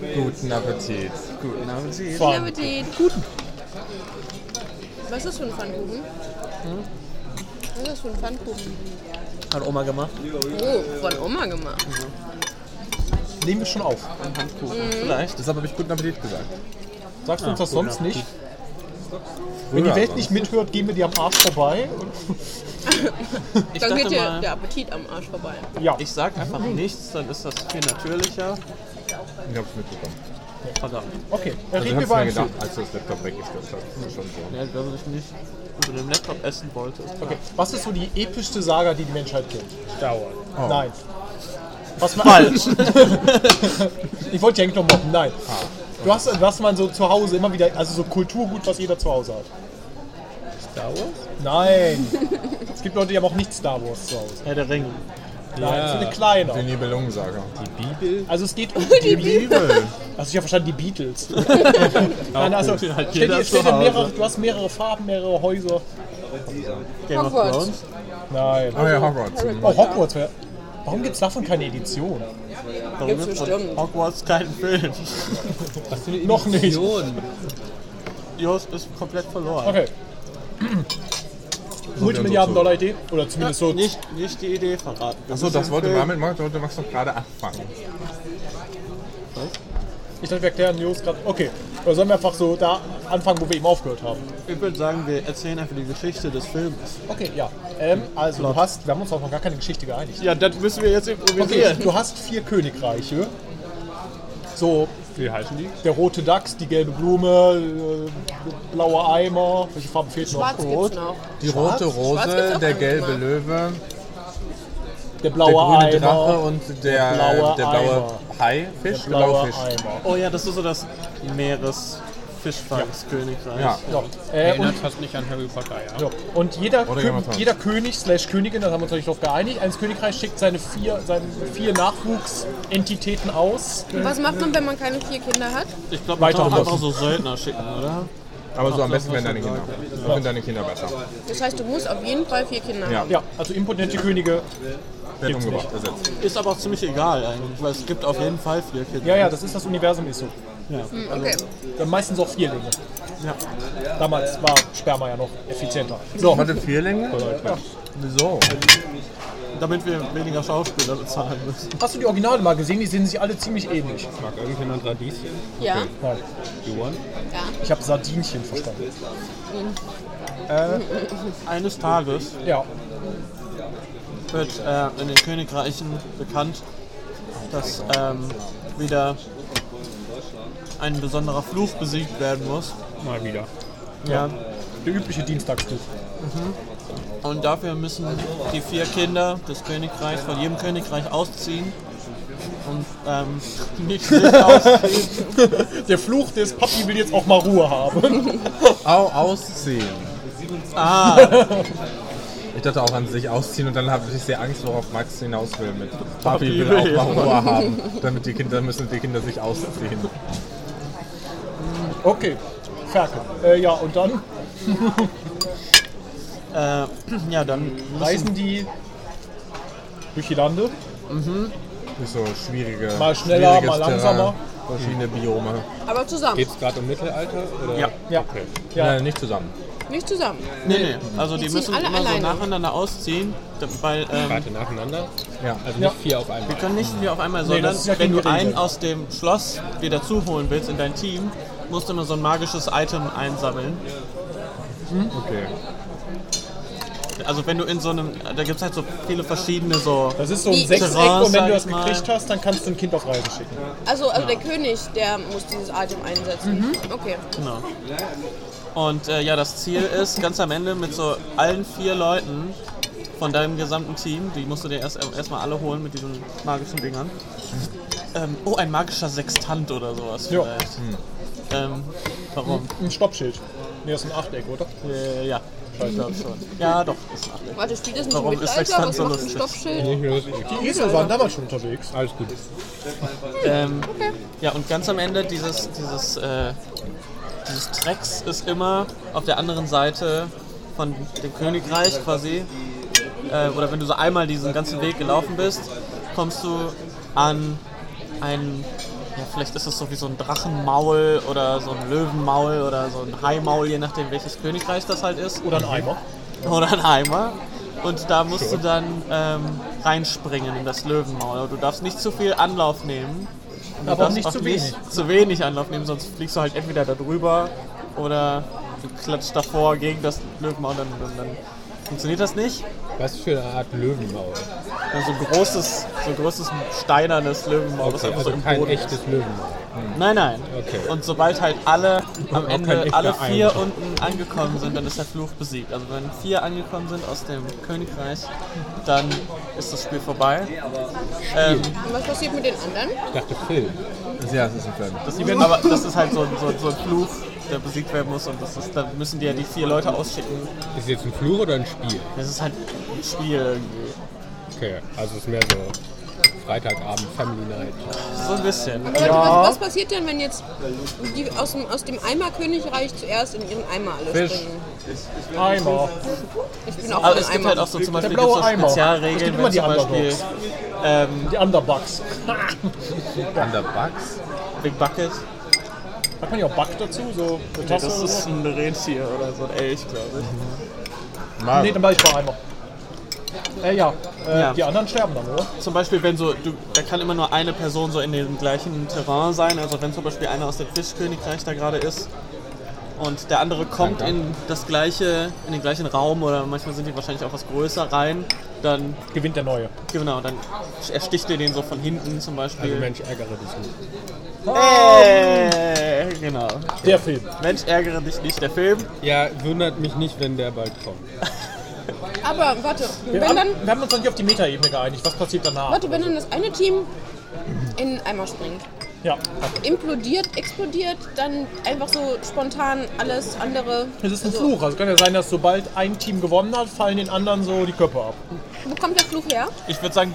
Guten Appetit. Guten Appetit. Guten Appetit. Was ist das für ein Pfannkuchen? Was ist das für ein Pfannkuchen? Hat Oma gemacht. Oh, von Oma gemacht. Nehmen wir schon auf. Ein Handkuchen. Vielleicht. Deshalb habe ich guten Appetit gesagt. Sagst du uns das guten sonst nicht? Wenn die Welt nicht mithört, gehen wir die am Arsch vorbei. Ich Dann geht dir der Appetit am Arsch vorbei. Ja, ich sag einfach nichts, dann ist das viel natürlicher. Ich habe es mitbekommen. Verdammt. okay. Dann Also reden wir ich über habe einen mir Film. gedacht, als du das Laptop weggestellt hast. Das ist schon so. Ja, dass ich nicht unter dem Laptop essen wollte. Okay. Was ist so die epischste Saga, die die Menschheit kennt? Star Wars. Nein. Was man, Falsch. ich wollte dich eigentlich noch mobben. Nein. Du hast, was man so zu Hause immer wieder, also so Kulturgut, was jeder zu Hause hat. Star Wars? Nein. es gibt Leute, die haben auch nicht Star Wars zu Hause. Herr der Ringe. Nein, so eine kleine. Die Nibelungensager. Die Bibel? Also es geht um die Bibel. Hast du ja verstanden, die Beatles. Nein, also gut. Dir Hause. mehrere, du hast mehrere Farben, mehrere Häuser. Game of Hogwarts. Thrones. Nein. Oh ja, Hogwarts. Oh, Hogwarts. wär- Warum gibt es davon keine Edition? Warum von bestimmt. Hogwarts keinen Film? Was für eine Noch nicht. Edition? Jos ist komplett verloren. Okay. Multimilliarden Dollar Idee? Oder zumindest so. Nicht, nicht die Idee verraten. Achso, das wollte damit machen, wollte Max doch gerade anfangen. Ich dachte, wir erklären News gerade. Okay. Oder sollen wir einfach so da anfangen, wo wir eben aufgehört haben? Ich würde sagen, wir erzählen einfach die Geschichte des Films. Okay, ja. Ähm, also du hast, wir haben uns auch noch gar keine Geschichte geeinigt. Ja, das müssen wir jetzt Okay, improvisieren. du hast vier Königreiche. So, Wie heißen die? der rote Dachs, die gelbe Blume, äh, blauer Eimer. Welche Farben fehlt noch? Schwarz gibt's noch. Die rote Schwarz Rose, gibt's auch der noch gelbe mal. Löwe, Der der blaue grüne Eimer. Drache und der, der blaue der blaue Eimer. Hai, Fisch, der blaue Blaufisch. Eimer. Oh ja, das ist so das Meeresfischfangskönigreich. Ja. Ja. Äh, und, Erinnert fast nicht an Harry Potter, ja. ja. und jeder, Kö jeder König slash Königin, das haben wir uns natürlich darauf geeinigt, eines Königreichs schickt seine vier, seine vier Nachwuchsentitäten aus. Was macht man, wenn man keine vier Kinder hat? Ich glaube, man Weiter kann auch einfach so Söldner schicken, oder? Aber so am besten werden deine Kinder. Ich finde deine Kinder besser. Das heißt, du musst auf jeden Fall vier Kinder Ja. haben. Ja, also impotente Könige. Wird umgebracht, ersetzt. Ist aber auch ziemlich egal eigentlich, weil es gibt auf jeden Fall vier Kinder. Ja, ja, das ist das Universum ist so. Ja. Hm, Okay. Wir haben meistens auch Vierlinge. Ja. Damals war Sperma ja noch effizienter. So, Warte, Vierlinge? Wieso? Damit wir weniger Schauspieler bezahlen müssen. hast du die Originale mal gesehen? Die sehen sich alle ziemlich ähnlich. Mag irgendjemand Radieschen? Ja. Nein, Johann? Ja. ich habe Sardinchen verstanden. Eines Tages Ja, wird äh, in den Königreichen bekannt, dass ähm, wieder ein besonderer Fluch besiegt werden muss. Mal wieder. Ja. der übliche Dienstagstuch. Und dafür müssen die vier Kinder des Königreichs von jedem Königreich ausziehen. Und ähm, nicht sich ausziehen. Der Fluch des Papi will jetzt auch mal Ruhe haben. Au, ausziehen. Ah, Ich dachte auch an sich ausziehen und dann habe ich sehr Angst, worauf Max hinaus will mit Papi will will auch mal Ruhe haben, damit die Kinder müssen die Kinder sich ausziehen. Okay, Ferkel. Äh, ja, und dann äh, ja, dann reisen die durch die Lande. Nicht so schwierige. Mal schneller, schwieriges mal langsamer. Terrain, verschiedene Biome. Aber zusammen. Geht es gerade um Mittelalter? Oder? Ja. Ja, Ja. ja. nicht zusammen. Nicht zusammen. Nee, nee. Also die, Die müssen alle immer so alleine. nacheinander ausziehen, weil ähm, Warte, nacheinander? Ja. Also Ja. nicht vier auf einmal. wir können nicht wie auf einmal, Nee, sondern ist ja wenn du einen aus dem Schloss dir dazu holen willst in dein Team, musst du immer so ein magisches Item einsammeln. Okay. Also wenn du in so einem, da gibt es halt so viele verschiedene so. Das ist so ein Sechseck und wenn du das mal. gekriegt hast, dann kannst du ein Kind auf Reise schicken. Also, also der König, der muss dieses Item einsetzen. Okay. Genau. Und äh, ja, das Ziel ist ganz am Ende mit so allen vier Leuten von deinem gesamten Team, die musst du dir erst erstmal alle holen mit diesen magischen Dingern. Ähm, oh, ein magischer Sextant oder sowas Ja. vielleicht. Ähm, warum? Ein Stoppschild. Nee, das ist ein Achteck, oder? Äh, ja, ich glaube schon. Ja, doch, ist ein Achteck. Warte, spielt das nicht Warum im ist? Sextant Was so ein lustig? Stoppschild? Die Esel waren damals schon unterwegs. Alles gut. Ähm, Ja, und ganz am Ende dieses, dieses, äh, dieses Trecks ist immer auf der anderen Seite von dem Königreich quasi. Äh, oder wenn du so einmal diesen ganzen Weg gelaufen bist, kommst du an einen ja, vielleicht ist es so wie so ein Drachenmaul oder so ein Löwenmaul oder so ein Haimaul, je nachdem welches Königreich das halt ist. Oder ein Eimer. Oder ein Eimer. Und da musst du dann ähm, reinspringen in das Löwenmaul. Du darfst nicht zu viel Anlauf nehmen. Und du Aber auch darfst nicht zu wenig. zu wenig Anlauf nehmen, sonst fliegst du halt entweder da drüber oder du klatscht davor gegen das Löwenmaul, dann, dann, dann funktioniert das nicht. Was für eine Art Löwenmaul? Ja, so ein großes, so ein großes steinernes Löwenmaul, Okay, also so kein Boden ist. echtes Löwenmaul. Nein, nein. Okay. Und sobald halt alle am Ende, alle vier Eimer. unten angekommen sind, dann ist der Fluch besiegt. Also wenn vier angekommen sind aus dem Königreich, dann ist das Spiel vorbei. Ähm, Und was passiert mit den anderen? Ich dachte Film. Ja, es ist ein Film. das, aber das ist halt so, ein- so, so ein Fluch, der besiegt werden muss und das ist, dann müssen die ja die vier Leute ausschicken. Ist jetzt ein Fluch oder ein Spiel? Das ist halt ein Spiel irgendwie. Okay, also es ist mehr so Freitagabend, Family Night. So ein bisschen. Leute, was, was passiert denn, wenn jetzt die aus dem, aus dem Eimer-Königreich zuerst in ihren Eimer alle Fisch. springen? Eimer. Ich bin auch Aber es gibt Eimer. halt auch so zum Beispiel so Eimer. Es Spezialregeln, immer wenn die zum Beispiel Underdogs. ähm, Die Underbugs. Under Bugs. Big Bucket, Hat man ja auch Bug dazu? So eine Tasse das oder ist so? ein Rentier oder so ein Elch, glaube ich. Mal. Nee, dann war ich bei Eimer. Äh, ja. Äh, Ja. Die anderen sterben dann, oder? Zum Beispiel, wenn so, du, da kann immer nur eine Person so in dem gleichen Terrain sein. Also wenn zum Beispiel einer aus dem Fischkönigreich da gerade ist und der andere kommt in das gleiche, in den gleichen Raum oder manchmal sind die wahrscheinlich auch was größer rein, dann Gewinnt der Neue. genau, dann ersticht ihr den so von hinten zum Beispiel. Also Mensch, ärgere dich nicht. Äh, genau. Der Film. Mensch, ärgere dich nicht, der Film. Ja, wundert mich nicht, wenn der bald kommt. Aber warte, Wir wenn haben, dann, wir haben uns noch nicht auf die Metaebene geeinigt. Was passiert danach? warte, wenn dann das eine Team in den Eimer springt, Ja. implodiert, explodiert, dann einfach so spontan alles andere. Es ist ein Also, Fluch. Also kann ja sein, dass sobald ein Team gewonnen hat, fallen den anderen so die Köpfe ab. Wo kommt der Fluch her? Ich würde sagen,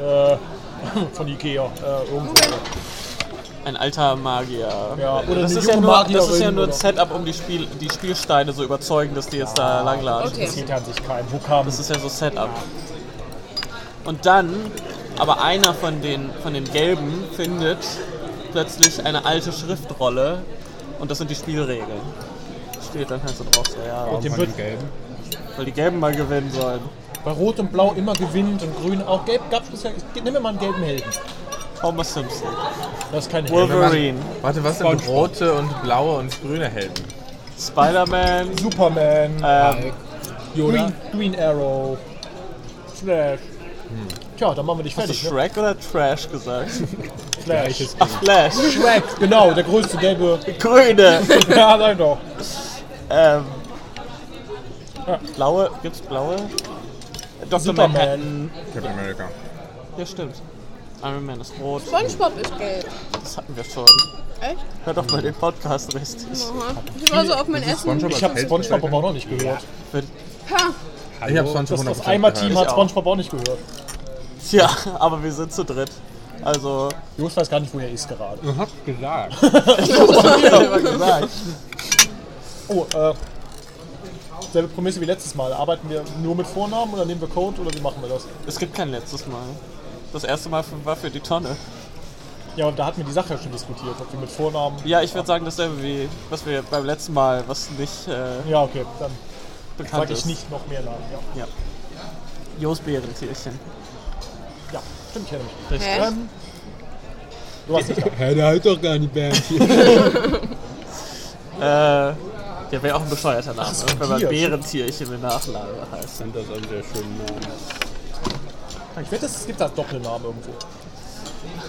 Äh, von Ikea. Äh, irgendwo. ein alter Magier. Ja, oder das, ist ja nur, das ist ja nur ein Setup, um die, Spiel, die Spielsteine so überzeugen, dass die jetzt da langlatschen. Okay. Interessiert ja an sich keinen. Wo kam Das ist ja so Setup. Und dann, aber einer von den, von den Gelben findet plötzlich eine alte Schriftrolle und das sind die Spielregeln. Steht dann halt so drauf, so, ja, wird- den Gelben? weil die Gelben mal gewinnen sollen. Bei Rot und Blau immer gewinnt und Grün auch. Gelb gab es bisher. Nimm mir mal einen gelben Helden. Homer Simpson. Das ist kein Held. Wolverine. Warte, was sind SpongeBob. rote und blaue und grüne Helden? Spider-Man. Superman. Ähm, Green, Green Arrow. Flash. Tja, dann machen wir dich hast du fertig. Ne? Shrek oder Trash gesagt? Flash. Ach, Flash. Shrek, genau, der größte gelbe. Grüne. ja, sag doch. ähm, blaue, gibt's blaue? Dr. Superman. Manhattan. Captain America. Ja, stimmt. Iron Man ist rot. SpongeBob ist gelb. Das hatten wir schon. Echt? Hör doch mal den Podcast richtig. Aha. Ich war so auf mein Essen. SpongeBob Ich habe als Held Spongebob aber auch noch nicht gehört. Ha, Ich habe SpongeBob Das, das 100% Eimer-Team gehört. hat. Spongebob auch nicht gehört. Tja, aber wir sind zu dritt. Also, Jos weiß gar nicht, wo er ist gerade. Du hast gesagt. Oh, äh. Selbe Prämisse wie letztes Mal. Arbeiten wir nur mit Vornamen oder nehmen wir Code oder wie machen wir das? es gibt kein letztes Mal. Das erste Mal war für die Tonne. Ja, und da hatten wir die Sache ja schon diskutiert, ob wir mit Vornamen. Ja, ich würde sagen, dasselbe wie was wir beim letzten Mal, was nicht äh, Ja, okay, dann bekannt sage ich ist. nicht noch mehr Namen. Ja, Ja. Jos Bärentierchen. ja stimmt, ich kenne mich. Richtig. hä? Ähm, du hast nicht da. Hä, der hat doch gar nicht hier. Äh, der wäre auch ein bescheuerter Name, so, wenn man Tier. Bärentierchen mit Nachname heißt. fand das einen sehr schönen Namen. Ich wette, es gibt da Doppelnamen irgendwo.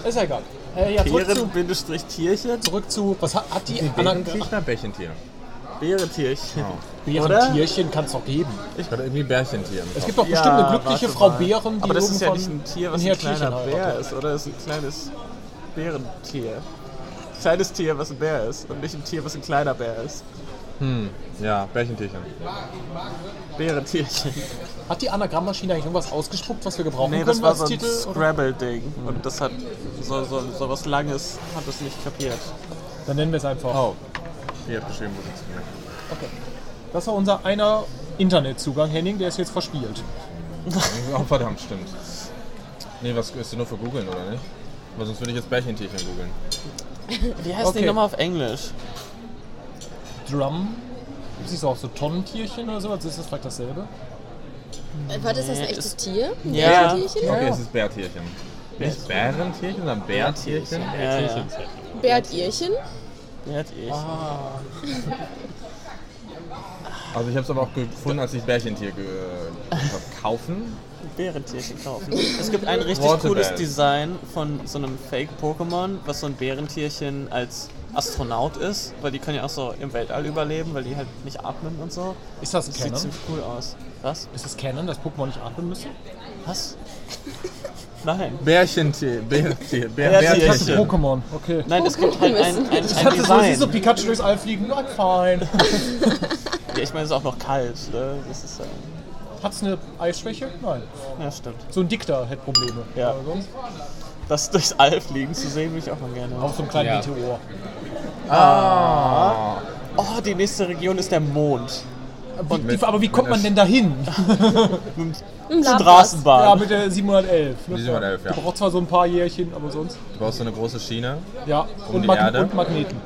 Ist ja egal. Äh, ja, zurück zu, Bären-Tierchen? zurück zu. Was hat, hat die Anna. Bärentier? Bärchentier. Bärentierchen. Bärentierchen kann es doch geben. Ich hatte irgendwie Bärchentier. Es gibt doch bestimmt eine glückliche Frau. Bären, die Aber das ist ja nicht ein Tier, was ein ein kleiner Tierchen Bär ist, oder? Das ist ein kleines Bärentier. Kleines Tier, was ein Bär ist. Und nicht ein Tier, was ein kleiner Bär ist. Ja, Bärchentierchen. Bärentierchen. Hat die Anagrammmaschine eigentlich irgendwas ausgespuckt, was wir gebrauchen Nee, können das war so ein? Scrabble-Ding. Und das hat so, so, so was Langes, hat es nicht kapiert. Dann nennen wir es einfach. Oh. Hier hat geschrieben, wo es gemerkt. Okay. Das war unser einer Internetzugang, Henning, der ist jetzt verspielt. Oh, verdammt, stimmt. Nee, was ist denn nur für googeln, oder nicht? Aber sonst würde ich jetzt Bärchentierchen googeln. Wie heißt Okay. die nochmal auf Englisch? Drum. Gibt es nicht so auch so Tonnentierchen oder sowas? Ist das vielleicht dasselbe? War das das ein echtes ist- Tier? Ein Ja. Bärtierchen? Okay, es ist Bärtierchen. Nicht Bärentierchen, sondern Bärtierchen. Ja. Bärtierchen? Wer hat ich? Also ich habe es aber auch gefunden, als ich Bärchentier ge hab kaufen. Bärentierchen kaufen. Es gibt ein richtig Waterbell. cooles Design von so einem Fake-Pokémon, was so ein Bärentierchen als Astronaut ist, weil die können ja auch so im Weltall überleben, weil die halt nicht atmen und so. Ist das Das sieht Canon? ziemlich cool aus. Was? Ist das Canon, dass Pokémon nicht atmen müssen? Was? Nein. Bärchentier, Bärtier, Bär, Bärtierchen. Ich dachte Bärtierchen. Pokémon, okay. Nein, es gibt halt ein, ein, Ich ein hatte so, siehst du Design. Pikachu durchs All fliegen, not fine. Ja, ich meine, es ist auch noch kalt. Ne? Das ist, äh, Hat's eine Eisschwäche? Nein. ja, stimmt. So ein Dikter hätte Probleme. Ja. Sonst Das durchs All fliegen zu sehen, würde ich auch mal gerne. auch so ein kleiner Ja. Meteor. Oh, die nächste Region ist der Mond. Und wie, aber wie kommt man denn dahin? Straßenbahn. Ja, mit der 711. Ne? Die 711, ja. Du brauchst zwar so ein paar Jährchen, aber sonst. Du brauchst so eine große Schiene. Ja, Um und, die Mag Erde? und Magneten.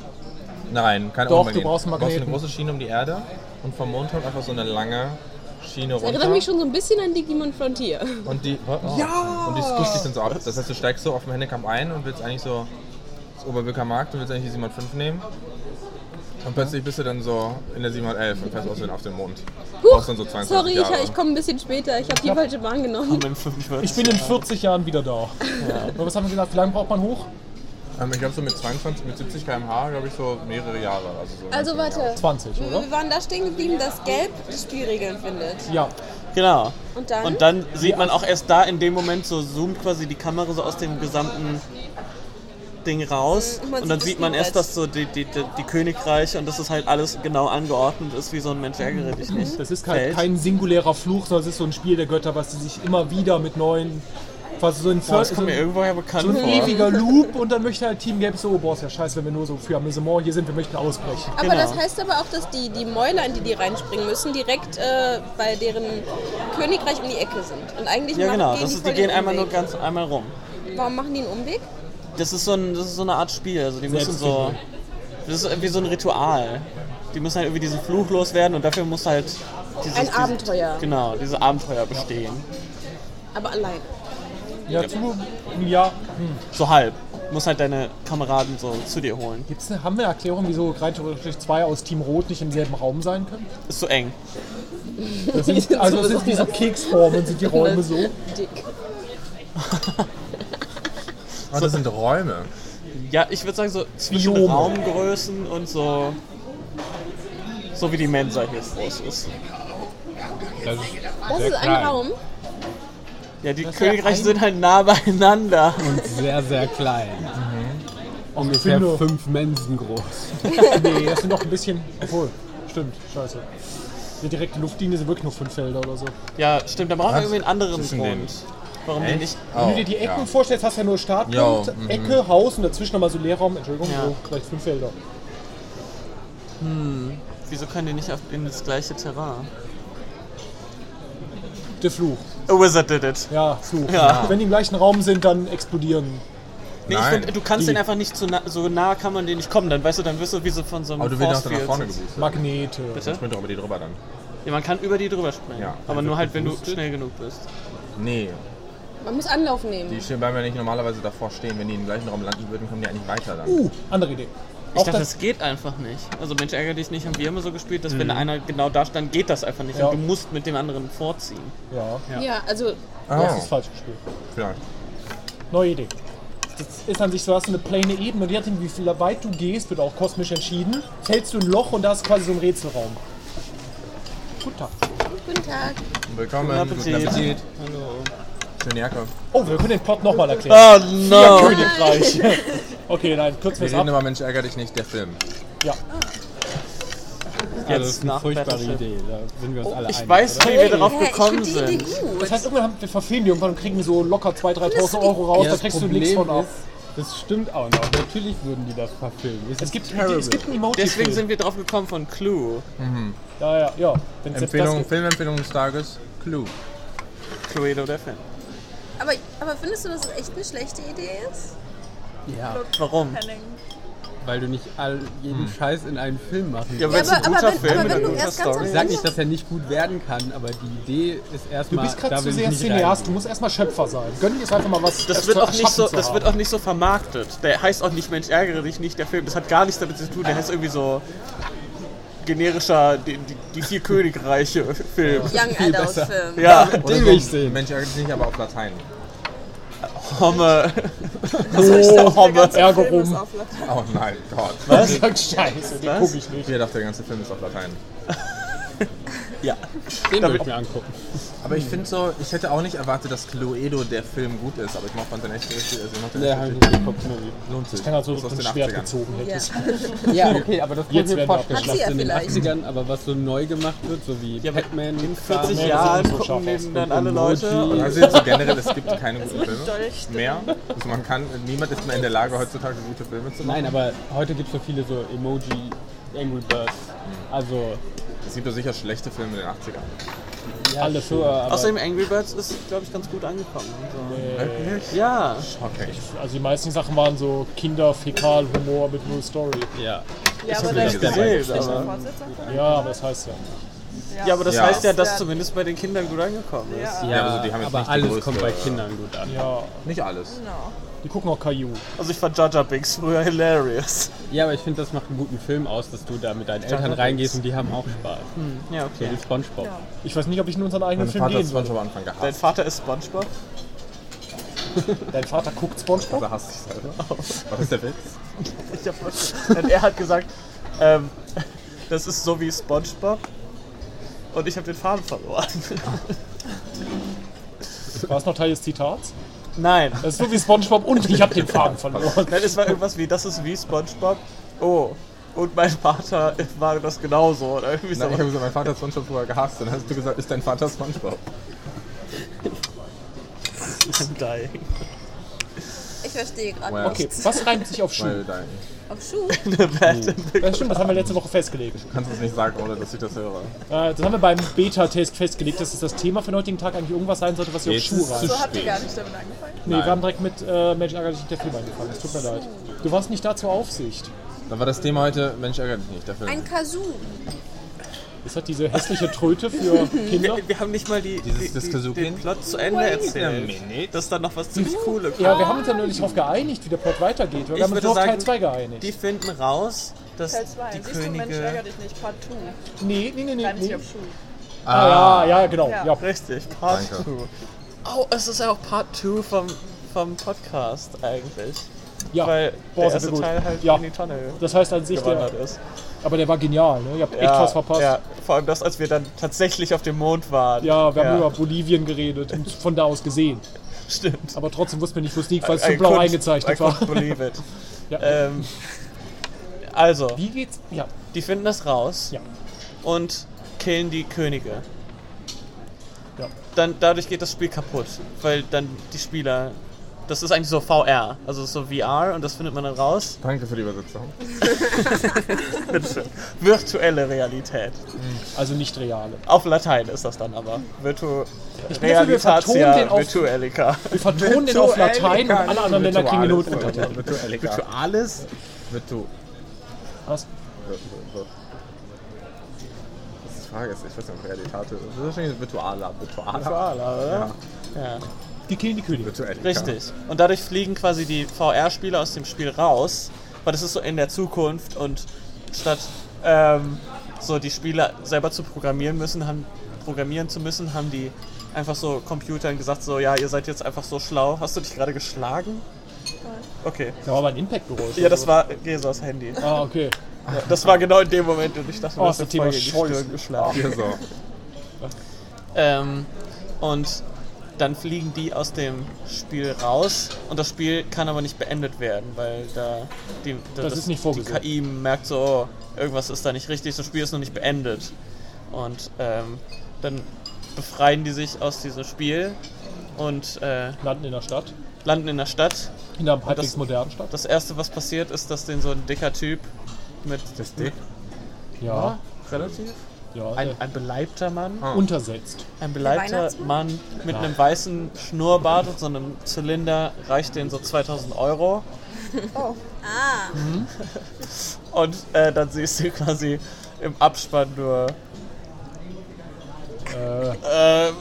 Nein, kein Doch, du brauchst einen Du brauchst eine Magneten. große Schiene um die Erde und vom Mond halt einfach so eine lange Schiene Das runter. erinnert mich schon so ein bisschen an Digimon Frontier. Und die, oh, ja! Und die squisht dich dann so ab. Das heißt, du steigst so auf dem Handicap ein und willst eigentlich so das Oberwilker Markt und willst eigentlich die 705 nehmen. Und plötzlich bist du dann so in der 711 und fährst aus auf den Mond. Brauchst dann so 22 Sorry, Jahre. ich, ich komme ein bisschen später. Ich habe die falsche Bahn genommen. Mit 45 Ich bin in 40 Jahren wieder da. Aber was haben wir gesagt? Wie lange braucht man hoch? ähm, ich glaube so mit 22, mit 70 km/h, glaube ich so mehrere Jahre. Also, so Also warte. 20, oder? Wir waren da stehen geblieben, dass Gelb die Spielregeln findet. Ja. Genau. Und dann? Und dann sieht man auch erst da in dem Moment so zoomt quasi die Kamera so aus dem gesamten Ding raus Und man und dann sieht man erst, dass so die, die, die, die Königreiche und dass es halt alles genau angeordnet ist, wie so ein Mensch ärgere dich nicht. Das ist halt kein singulärer Fluch, sondern es ist so ein Spiel der Götter, was sie sich immer wieder mit neuen. quasi so ein, Boah, das so kommt mir ein, irgendwoher bekannt so ein vor. ewiger Loop und dann möchte halt Team Gelb so, oh, boah, ist ja scheiße, wenn wir nur so für Amüsement hier sind, wir möchten ausbrechen. Aber Genau. das heißt aber auch, dass die, die Mäuler, in die die reinspringen müssen, direkt äh, bei deren Königreich um die Ecke sind. Und eigentlich Ja machen- genau, gehen das die ist, voll die gehen einmal nur Umweg. ganz einmal rum. Warum machen die einen Umweg? Das ist so, ein, das ist so eine Art Spiel, also die müssen so, das ist irgendwie so ein Ritual. Die müssen halt irgendwie diesen Fluch loswerden und dafür muss halt dieses, Ein dieses- Abenteuer. Genau, diese Abenteuer bestehen. Aber alleine. Ja, zu, ja. Hm. So halb. Muss halt deine Kameraden so zu dir holen. Gibt's eine, haben wir eine Erklärung, wieso rein theoretisch zwei aus Team Rot nicht im selben Raum sein können? Ist zu eng. Das sind, also das sind diese Keksformen, sind die Räume so. Dick. Ah, das sind Räume. Ja, ich würde sagen so zwischen Biome. Raumgrößen und so. So wie die Mensa hier groß ist. Das ist, Das ist ein klein. Raum. Ja, die ja Königreiche sind halt nah beieinander. Und sehr, sehr klein. Ungefähr finde- fünf Mensen groß. Nee, das sind doch ein bisschen. Obwohl, stimmt, scheiße. Die direkte Luftlinie sind wirklich nur fünf Felder oder so. Ja, stimmt, da brauchen wir irgendwie einen anderen Grund. Warum die Echt? nicht. Wenn Oh, du dir die Ecken ja. vorstellst, hast du ja nur Startpunkt, Jo, mhm. Ecke, Haus und dazwischen nochmal so Leerraum. Entschuldigung, Ja. so vielleicht fünf Felder. Wieso können die nicht auf, in das gleiche Terrain? Der Fluch. A Wizard did it. Ja, Fluch. Ja. Wenn die im gleichen Raum sind, dann explodieren. Nee, ich Nein. find, du kannst Die- den einfach nicht zu nah, so nah kann man den nicht kommen, dann weißt du, dann wirst du wie so von so einem Aber du wirst nach vorne geboostet. Magnete. Bitte? Sprint doch über die drüber dann. Ja, man kann über die drüber springen. Ja. Aber nur halt, wenn du schnell genug bist. Nee, Man muss Anlauf nehmen. die stehen- bleiben ja nicht normalerweise davor stehen. Wenn die im gleichen Raum landen würden, kommen die eigentlich weiter dann. Uh, andere Idee. Ich Auch dachte, das, das geht einfach nicht. Also Mensch, ärgere dich nicht, haben wir immer so gespielt, dass wenn einer genau da stand, geht das einfach nicht. Ja. Und du musst mit dem anderen vorziehen. ja, Ja, also das Oh, ist falsch gespielt. vielleicht. Neue Idee. Das ist an sich so, hast du eine plane Ebene und je nachdem, wie viel weit du gehst, wird auch kosmisch entschieden. Fällst du ein Loch und da ist quasi so ein Rätselraum. Guten Tag. guten Tag. Willkommen, Guten guten Appetit. Appetit. Hallo. Schöne Jacke. Oh, wir können den Plot nochmal erklären. Oh Ja, no! Königreich. okay, nein, kürzen wir es reden ab. über Mensch, ärger dich nicht, der Film. Ja. Ja, das ist eine furchtbare. Idee. Da sind wir uns alle Ich einig. weiß, oder? wie wir darauf ich gekommen sind. Das heißt, irgendwann haben wir verfilmen die irgendwann und kriegen so locker 2.000, 3.000 Euro raus, Ja, da das kriegst du Problem nichts von ab. ist, das stimmt auch noch. Natürlich würden die das verfilmen. Es gibt, terrible. es gibt ein emoji Deswegen sind wir drauf gekommen von Clue. Ja, ja, ja. Es das Empfehlung, gibt. Filmempfehlung des Tages: Clue. Cluedo der Film. Aber, aber findest du, dass es echt eine schlechte Idee ist? Ja, Warum? Weil du nicht all, jeden Scheiß in einen Film machen Ja, kannst. wenn es ein aber- guter aber wenn- Film aber mit wenn einer du guten erst ganz am Story Ich sag nicht, dass er nicht gut werden kann, aber die Idee ist Du erstmal. bist gerade da zu will ich sehr nicht Cineast, du musst erstmal Schöpfer sein. Gönn dir jetzt einfach mal was. Das wird, zu auch nicht so, zu das haben. wird auch nicht so vermarktet. Der heißt auch nicht Mensch, ärgere dich nicht, der Film. Das hat gar nichts damit zu tun. Der heißt irgendwie so generischer, die, die, die vier Königreiche Film. Young Adult Film. Ja, Den will ich sehen. Mensch, nicht, aber auf Latein. Homme. Oh, Homme. Ärger Film ist rum. auf Latein. Oh nein, Gott. Was? Scheiße, den Was? guck ich nicht. Ich dachte, der ganze Film ist auf Latein. Ja. Den will ich mir angucken. Aber ich finde so, ich hätte auch nicht erwartet, dass Cluedo der Film gut ist, aber ich fand den echt richtig, also ich mochte habe ich richtig. nicht geguckt. lohnt sich. Kann halt so aus ein den Schwert 80ern. gezogen Ja. hättest. Ja, okay, aber das Jetzt ich mir werden wir vorstellen, Hat sie dass ja in den vielleicht. 80ern, aber was so neu gemacht wird, so wie Ja, Pac-Man, in Kram, 40 Nee, das Jahren nicht so gucken den dann Und alle Emoji. Leute. Und also jetzt so generell, es gibt keine guten Filme mehr. Also man kann, niemand ist mehr in der Lage, heutzutage gute Filme zu machen. Nein, aber heute gibt es so viele so Emoji, Angry Birds. Also, Es gibt doch sicher schlechte Filme in den 80ern. ja, alles so, aber Außerdem Angry Birds ist, glaube ich, ganz gut angekommen. So. Wirklich? Ja. Okay. Also die meisten Sachen waren so Kinder-Fäkal-Humor mit null Story. ja. Ja, aber hab da ich gibt gesehen, aber-. Ja, aber das heißt ja. Ja, aber das Ja. heißt ja, dass Ja. zumindest bei den Kindern gut angekommen ist. Ja. Ja, aber so, die haben jetzt aber alles größte- kommt bei Kindern gut an. Ja, Nicht alles. Genau. Die gucken auch Caillou. Also ich fand Jar Binks früher hilarious. Ja, aber ich finde, das macht einen guten Film aus, dass du da mit deinen Eltern reingehst und die haben auch Spaß. Ja, So okay. wie Spongebob. Ja. Ich weiß nicht, ob ich in unseren eigenen Mein Film Vater gehen würde. SpongeBob am Anfang Dein gehasst. Vater ist Spongebob? Dein Vater guckt Spongebob? Also hasst sich selber. Was ist der Witz? Ich hab, und er hat gesagt, ähm, das ist so wie Spongebob. Und ich habe den Faden verloren. War es noch Teil des Zitats? Nein. Das ist so wie Spongebob und ich habe den Faden verloren. Nein, es war irgendwas wie, das ist wie Spongebob. Oh. Und mein Vater war das genauso. Oder irgendwie Nein, ich so. habe gesagt, mein Vater hat SpongeBob vorher gehasst. Und dann hast du gesagt, ist dein Vater SpongeBob? I'm dying. Ich verstehe gerade Well. Okay, was reimt sich auf Schuh? Weil dein, auf Schuh. Das stimmt, das haben wir letzte Woche festgelegt. du kannst es nicht sagen, ohne dass ich das höre. Äh, das haben wir beim Beta-Test festgelegt, dass es das Thema für den heutigen Tag eigentlich irgendwas sein sollte, was sich auf Jetzt Schuh ist reimt. So habt ihr gar nicht damit angefangen? Nee, wir haben direkt mit äh, Mensch ärgerlich nicht der Film angefangen. Es tut mir leid. Du warst nicht da zur Aufsicht. Dann war das Thema heute, Mensch ärgert dich nicht, der Film. Ein Kazoo. Ist das diese hässliche Tröte für Kinder? Wir, wir haben nicht mal die, Dieses die, die, den Plot zu Ende Wait erzählt. ist dann noch was ziemlich Cooles. Ja, wir haben uns ja neulich darauf geeinigt, wie der Plot weitergeht. Wir Ich haben uns nur auf Teil sagen, 2 geeinigt. Die finden raus, dass Teil 2. die Siehst du, Mensch, ärger Könige... dich nicht. Part 2. Nee, nee, nee, nee. Nee. auf Schuh. Ah, ja, ja, genau. Ja. Ja. Richtig, Part Danke. 2. Oh, es ist ja auch Part 2 vom, vom Podcast eigentlich. ja. Weil Boah, der erste. Teil halt Ja. in die Tonne Das heißt an sich, der, ist. Aber der war genial. Ne? Ihr habt echt Ja, was verpasst. Ja, Ja, vor allem das, als wir dann tatsächlich auf dem Mond waren. wir haben über Bolivien geredet und von da aus gesehen. Stimmt. Aber trotzdem wussten wir nicht, wo es liegt, weil es zu blau couldn't- eingezeichnet I war. believe it. Ja. ähm, also, Wie geht's? Ja, die finden das raus ja. und killen die Könige. Ja. Dann, dadurch geht das Spiel kaputt, weil dann die Spieler. Das ist eigentlich so VR, also so VR und das findet man dann raus. Danke für die Übersetzung. Virtuelle Realität. Also nicht reale. Auf Latein ist das dann aber. Virtu Ich bin dafür, wir vertonen den Realitatia auf, Virtuelica. wir vertonen den auf Latein und alle anderen Länder kriegen den Notuntertitel. Virtualica. Virtuales? Virtu. Was? Das ist die Frage, ist, ich weiß nicht, ob Realitate. Das ist wahrscheinlich Virtualer. Virtualer. Virtualer, oder? Ja. Ja. Die killen die Könige. Richtig. Und dadurch fliegen quasi die VR-Spieler aus dem Spiel raus, weil das ist so in der Zukunft und statt ähm, so die Spieler selber zu programmieren müssen, haben programmieren zu müssen, haben die einfach so Computern gesagt, so ja, ihr seid jetzt einfach so schlau. Hast du dich gerade geschlagen? Okay. Da war aber ein Impact-Geräusch. Ja, das war Jesus Handy. Ah, okay. Ja, das war genau in dem Moment und ich dachte, Oh, mir, ist das das Thema Scheiße. geschlagen. Hier so. Ähm, und dann fliegen die aus dem Spiel raus und das Spiel kann aber nicht beendet werden, weil da die, Das ist nicht die vorgesehen. KI merkt so, oh, irgendwas ist da nicht richtig, das Spiel ist noch nicht beendet. Und ähm, dann befreien die sich aus diesem Spiel und äh, Landen in der Stadt. landen in der Stadt. In einer halbwegs das- modernen Stadt. Das erste, was passiert, ist, dass den so ein dicker Typ mit Das ist dick. Ja. relativ Ja, Ein, ein beleibter Mann. untersetzt. Ein beleibter? Mann mit einem weißen Schnurrbart und so einem Zylinder reicht denen so 2000 Euro. Ah, Und äh, dann siehst du quasi im Abspann nur. Äh,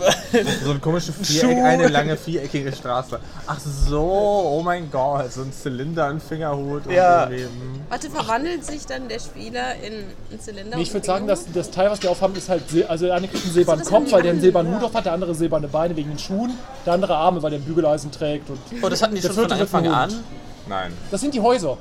So ein komisches Viereck, eine lange viereckige Straße. Ach so, oh mein Gott, so ein Zylinder, ein Fingerhut. und Ja. irgendwie, hm. warte, verwandelt sich dann der Spieler in einen Zylinder? nee, ich und würde sagen, dass das Teil, was die aufhaben, ist halt, sil- also der eine kriegt einen silbernen das haben Kopf, die weil der einen silbernen. Hut auf hat, der andere silberne Beine wegen den Schuhen, der andere Arme, weil der ein Bügeleisen trägt. Und oh, das hatten die Der schon von vierte wird Anfang an. Nein. das sind die Häuser.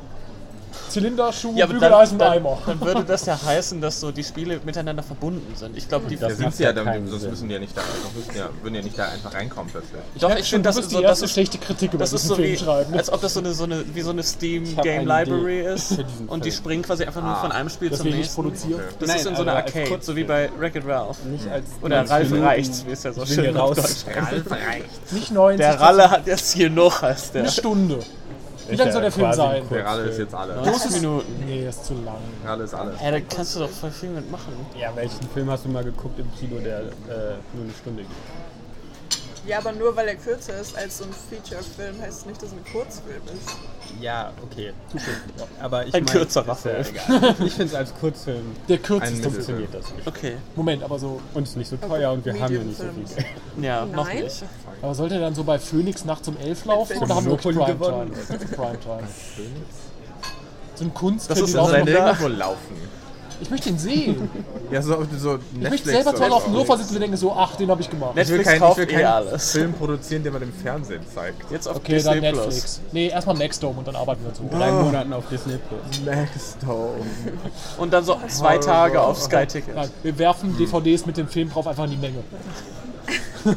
Zylinder, Schuh, Ja, dann, Bügeleisen, dann, Eimer. dann würde das ja heißen, dass so die Spiele miteinander verbunden sind. Ich glaube, die. Da Das sind sie ja, ja dann, sonst Sinn. müssen die ja nicht da, sonst müssen ja, würden ja nicht da einfach reinkommen plötzlich. Doch, ich finde, das so, das ist, schlechte Kritik über das ist so Film wie, schreiben. als ob das so eine, so eine wie so eine Steam Game Library Idee ist und die springen quasi einfach nur Ah. von einem Spiel das zum nächsten. produzieren. Das Nein, ist in so einer aber als Arcade, so wie bei Wreck-It Ralph. Nicht als Oder 90 Ralf. Reichts, wie es ja so schön raus. Deutsch Nicht 90. Der Ralle hat jetzt hier noch als der. Eine Stunde. Wie lang soll der Film sein? Ralle ist jetzt alle. 90 Minuten. Nee, ist zu lang. Ralle ist alles. Ja, da kannst du doch voll viel mitmachen. Ja, welchen Film hast du mal geguckt im Kino, der äh, nur eine Stunde geht? Ja, aber nur weil er kürzer ist als so ein Feature-Film, heißt es nicht, dass es ein Kurzfilm ist. Ja, okay. Aber ich Ein mein, kürzerer ja Film. egal. Ich finde es als Kurzfilm Der kürzeste Film. funktioniert das nicht. Okay. Moment, aber so. Und es ist nicht so teuer und wir haben ja nicht so viel. Geld. Ja, noch Nein. nicht. Aber sollte er dann so bei Phoenix nachts um 11 laufen oder haben wir Primetime? Primetime. So ein Kunstfilm, Das ist die ein laufen Ich möchte ihn sehen. Ja, so, so Ich möchte selber zu Hause auf dem Sofa sitzen und denken so, ach, den habe ich gemacht. Ich will Netflix keinen kauft will eh keinen alles. Film produzieren, den man im Fernsehen zeigt. Jetzt auf Okay, Disney dann Plus. Netflix. Nee, erstmal Nextdome und dann arbeiten wir uns hoch. Drei Monaten auf Disney Plus. Next Home. Und dann so zwei Tage auf Sky Ticket. Nein, wir werfen DVDs mit dem Film drauf einfach in die Menge.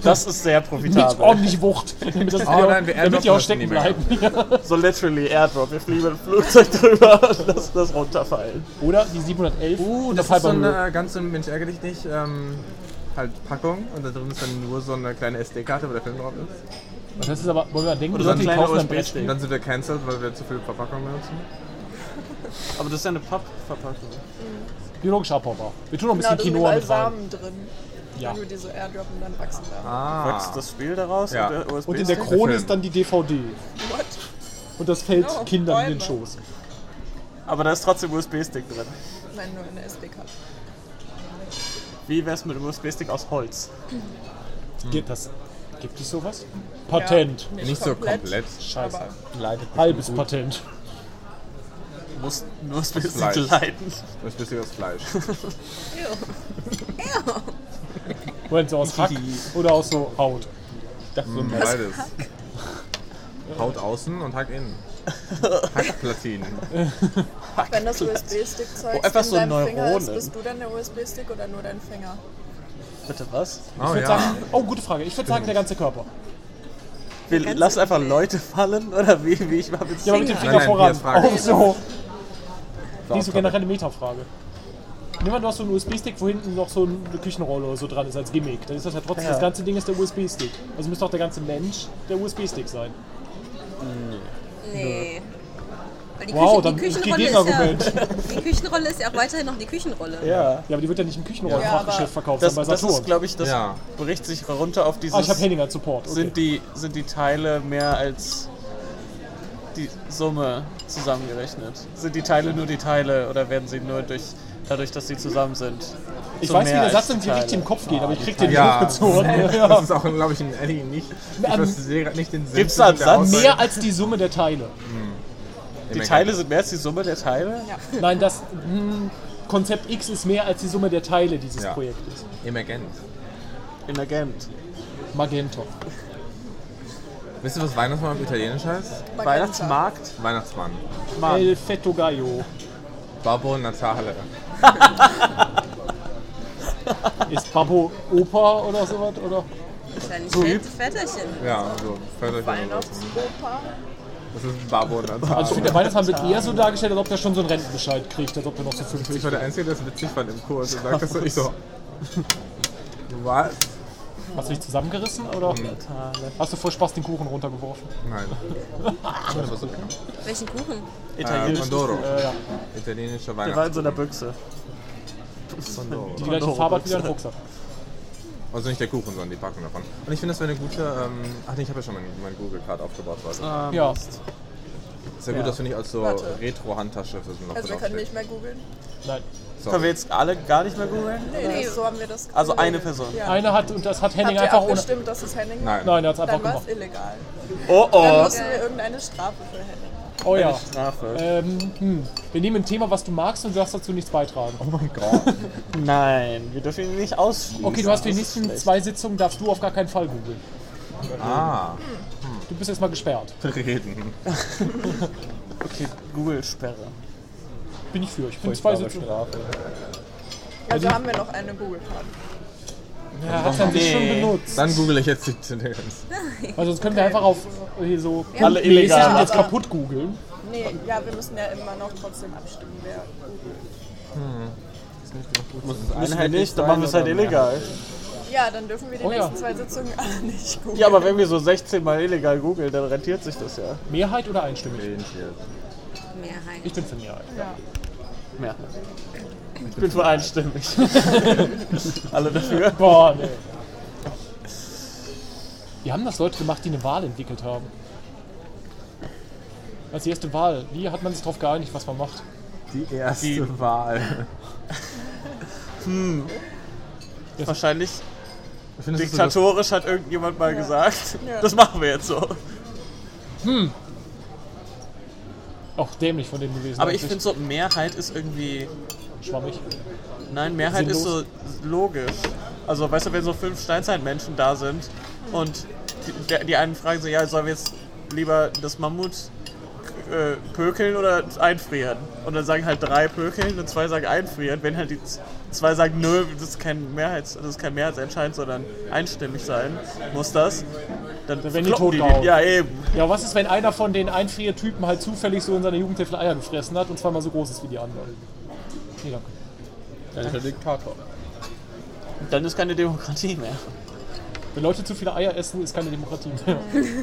Das ist sehr Mit profitabel. ordentlich Wucht. Damit, das Oh nein, wir damit die auch stecken bleiben. So literally Airdrop. Wir fliegen mit dem Flugzeug drüber und lassen das runterfallen. Oder die 711 Uh, und das ist so eine ganze Mensch ärgere dich nicht ähm, halt Packung und da drin ist dann nur so eine kleine SD-Karte, wo der Film drauf ist. Das ist aber, wollen wir denken, Oder die so ein kaufen dann Und USB-Stick. dann sind wir cancelled, weil wir zu viel Verpackung benutzen. Aber das ist ja eine Pappverpackung. biologisch abbaubar. Wir tun noch ein Genau, bisschen sind Quinoa mit rein. Samen drin. Ja. Wenn wir die so airdroppen, dann wachsen da. Ah. Wächst das Spiel daraus? Ja. Und, der USB Und in der? Krone ist dann die DVD. What? Und das fällt Oh, Kindern in den. Schoß. Aber da ist trotzdem USB-Stick drin. Nein, nur in der SD-Karte. Wie wär's mit einem USB-Stick aus Holz? Geht das? Gibt es sowas? Patent. Ja, Nicht so komplett. Scheiße. Aber Leidet Halbes Patent. Du musst nur USB-Stick ist bisschen aus Fleisch. Moment, so aus Hack oder aus so Haut. das so Beides. Haut außen und Hack innen. Hackplatinen. wenn das USB-Stick zeigt, Oh, einfach in so deinem Finger ist, bist du dann der USB-Stick oder nur dein Finger? Bitte was? Oh Ich würde ja. sagen, oh, gute Frage. Ich würde sagen, der ganze Körper. Wir lassen einfach Leute fallen? Oder wie, wie ich habe jetzt Ja, aber mit dem Nein, Finger nein, voran. ist Frage. Auch ist so generell eine Metafrage. Nimm mal, du hast so einen USB-Stick, wo hinten noch so eine Küchenrolle oder so dran ist als Gimmick. Dann ist das ja trotzdem, Ja. das ganze Ding ist der USB-Stick. Also müsste auch der ganze Mensch der USB-Stick sein. Nee. Weil die, Wow, Küchen, dann die, Küchenrolle ist ja, die Küchenrolle ist ja auch weiterhin noch die Küchenrolle. Ja. Ja, aber die wird ja nicht im Küchenrollenfachgeschäft Ja, verkauft, Das, sondern bei das ist, glaube ich, das Ja. bricht sich runter auf dieses. ah, ich habe Henning als Support. Okay. sind, die, sind die Teile mehr als die Summe zusammengerechnet? Sind die Teile nur die Teile oder werden sie nur durch, dadurch, dass sie zusammen sind? ich so weiß, wie der Satz in die richtig Teile? im Kopf geht, aber ich krieg den nicht Ja. hochgezogen. Das Ja. ist auch, glaube ich, in Eddie nicht. Ich gerade nicht den Sinn. Gibt's da einen Satz? Mehr als die Summe der Teile. Die Teile sind mehr als die Summe der Teile? Nein, das hm, Konzept X ist mehr als die Summe der Teile dieses Ja. Projektes. Emergent. Emergent. Magenta. Wisst ihr, was Weihnachtsmann auf Italienisch heißt? Magenta. Weihnachtsmarkt? Weihnachtsmann. Mann. El Fetto Gallo. Babbo Natale. Ist Babbo Opa oder sowas? Oder? Wahrscheinlich So Fett, Vetterchen. Ja, so. Väterchen oder was. Weihnachtsoper. Das ist Babbo Natale. Also ich finde, der Weihnachtsmann wird eher so dargestellt, als ob der schon so einen Rentenbescheid kriegt, als ob der noch so 50 ich war der Einzige, der es witzig fand im Kurs und sagt das so, ich so. Was? Hast du dich zusammengerissen oder hast du voll Spaß den Kuchen runtergeworfen? Nein. Welchen Kuchen? Äh, Italienisch. Pandoro. Äh, ja. Italienischer Der war in so einer Büchse. Die gleiche Farbe hat wieder ein Rucksack. Also nicht der Kuchen, sondern die Packung davon. Und ich finde, das wäre eine gute. Ähm, ach nee, ich habe ja schon mein, mein Google-Card aufgebaut. Leute. Ähm, Ja. Sehr gut, ja. das finde ich als so Warte. Retro-Handtasche für so einen Also wir können nicht mehr googeln. Nein. Können wir jetzt alle gar nicht mehr googeln? Nee, das, so haben wir das Also gegoogelt. eine Person. Ja. Einer hat, und das hat Henning Habt einfach ohne. abgestimmt, dass es Henning? Nein. Nein, er hat es einfach Dann war gemacht. es illegal. Oh Dann oh. müssen wir irgendeine Strafe für Henning. Oh ja. Strafe. Ähm, hm. Wir nehmen ein Thema, was du magst und du darfst dazu nichts beitragen. Oh mein Gott. Nein, wir dürfen ihn nicht ausschließen. Okay, du hast für die nächsten zwei Sitzungen darfst du auf gar keinen Fall googeln. ah, Du bist jetzt mal gesperrt. reden. Okay, Google-Sperre. Bin ich für. Ich bin zwei Sitzungen. Strafe. Also haben wir noch eine Google-Card. Ja, hat er sich schon Nee. benutzt. Dann google ich jetzt die Tendenz. Also sonst können wir einfach auf hier so Alle mäßig illegal. jetzt kaputt googeln. Nee, ja, wir müssen ja immer noch trotzdem abstimmen, wer googelt. Muss es Müssen wir nicht, dann machen wir es halt illegal. Ja, dann dürfen wir die Oh ja. nächsten zwei Sitzungen alle nicht googeln. Ja, aber wenn wir so 16 Mal illegal googeln, dann rentiert sich das ja. Mehrheit oder einstimmig? Mehrheit. Ich bin für Mehrheit. Mehr. Ich bin für einstimmig. Alle dafür? Boah, nee. Wie haben das Leute gemacht, die eine Wahl entwickelt haben? Als die erste Wahl, wie hat man sich darauf geeinigt, was man macht? Die erste Wahl. Wahrscheinlich Ich finde, das ist das- diktatorisch hat irgendjemand mal gesagt. Ja. Das machen wir jetzt so. Auch dämlich von denen gewesen. Aber ich finde so, Mehrheit ist irgendwie. schwammig. Nein, Mehrheit ist so Sinnlos. logisch. Also, weißt du, wenn so fünf Steinzeitmenschen da sind und die, die einen fragen so, ja, sollen wir jetzt lieber das Mammut äh, pökeln oder einfrieren? Und dann sagen halt drei pökeln und zwei sagen einfrieren. Wenn halt die zwei sagen, nö, das ist kein Mehrheits, das ist kein Mehrheitsentscheid, sondern einstimmig sein, muss das. Dann werden die kloppen totgehauen. Ja, eben. Ja, was ist, wenn einer von den Einfriertypen halt zufällig so in seiner Jugendhilfe Eier gefressen hat und zweimal so groß ist wie die anderen? Nee, danke. Dann ist er Diktator. Dann ist keine Demokratie mehr. Wenn Leute zu viele Eier essen, ist keine Demokratie mehr.